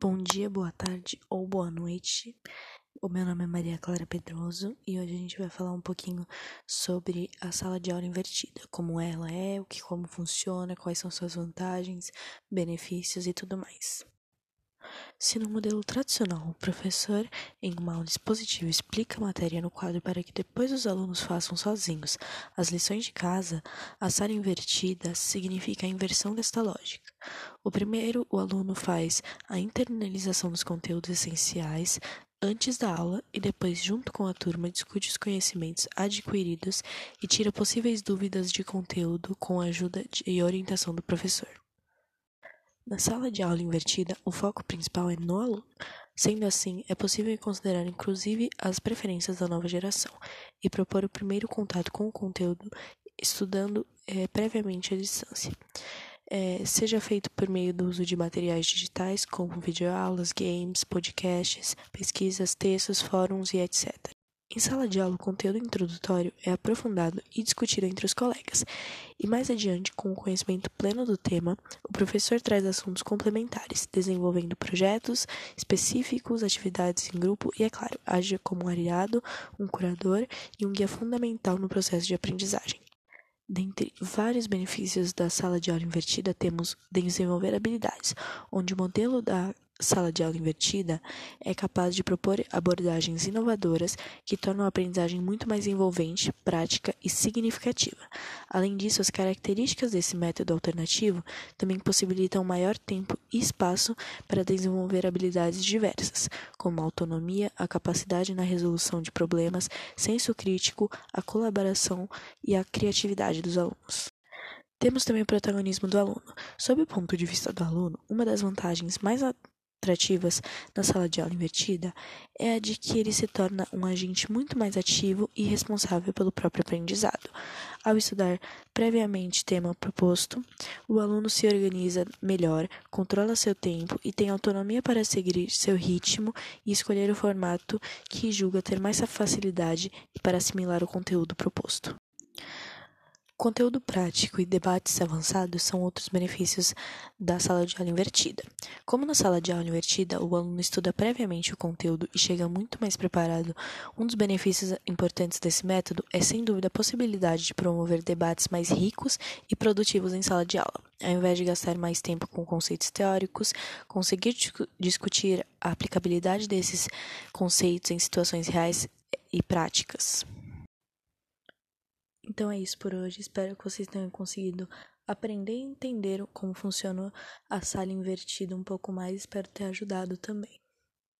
Bom dia, boa tarde ou boa noite. O meu nome é Maria Clara Pedroso e hoje a gente vai falar um pouquinho sobre a sala de aula invertida, como ela é, o que como funciona, quais são suas vantagens, benefícios e tudo mais. Se no modelo tradicional o professor, em uma aula expositiva, explica a matéria no quadro para que depois os alunos façam sozinhos as lições de casa, a sala invertida significa a inversão desta lógica. O primeiro, o aluno faz a internalização dos conteúdos essenciais antes da aula e depois, junto com a turma, discute os conhecimentos adquiridos e tira possíveis dúvidas de conteúdo com a ajuda e orientação do professor. Na sala de aula invertida, o foco principal é no aluno. Sendo assim, é possível considerar inclusive as preferências da nova geração e propor o primeiro contato com o conteúdo estudando é, previamente à distância. É, seja feito por meio do uso de materiais digitais como videoaulas, games, podcasts, pesquisas, textos, fóruns e etc. Em sala de aula, o conteúdo introdutório é aprofundado e discutido entre os colegas, e mais adiante, com o conhecimento pleno do tema, o professor traz assuntos complementares, desenvolvendo projetos específicos, atividades em grupo e, é claro, age como um aliado, um curador e um guia fundamental no processo de aprendizagem. Dentre vários benefícios da sala de aula invertida, temos desenvolver habilidades, onde o modelo da sala de aula invertida é capaz de propor abordagens inovadoras que tornam a aprendizagem muito mais envolvente, prática e significativa. Além disso, as características desse método alternativo também possibilitam maior tempo e espaço para desenvolver habilidades diversas, como a autonomia, a capacidade na resolução de problemas, senso crítico, a colaboração e a criatividade dos alunos. Temos também o protagonismo do aluno. Sob o ponto de vista do aluno, uma das vantagens mais atrativas na sala de aula invertida é a de que ele se torna um agente muito mais ativo e responsável pelo próprio aprendizado. Ao estudar previamente tema proposto, o aluno se organiza melhor, controla seu tempo e tem autonomia para seguir seu ritmo e escolher o formato que julga ter mais facilidade para assimilar o conteúdo proposto. Conteúdo prático e debates avançados são outros benefícios da sala de aula invertida. Como na sala de aula invertida, o aluno estuda previamente o conteúdo e chega muito mais preparado, um dos benefícios importantes desse método é, sem dúvida, a possibilidade de promover debates mais ricos e produtivos em sala de aula. Ao invés de gastar mais tempo com conceitos teóricos, conseguir discutir a aplicabilidade desses conceitos em situações reais e práticas. Então é isso por hoje. Espero que vocês tenham conseguido aprender e entender como funciona a sala invertida um pouco mais. Espero ter ajudado também.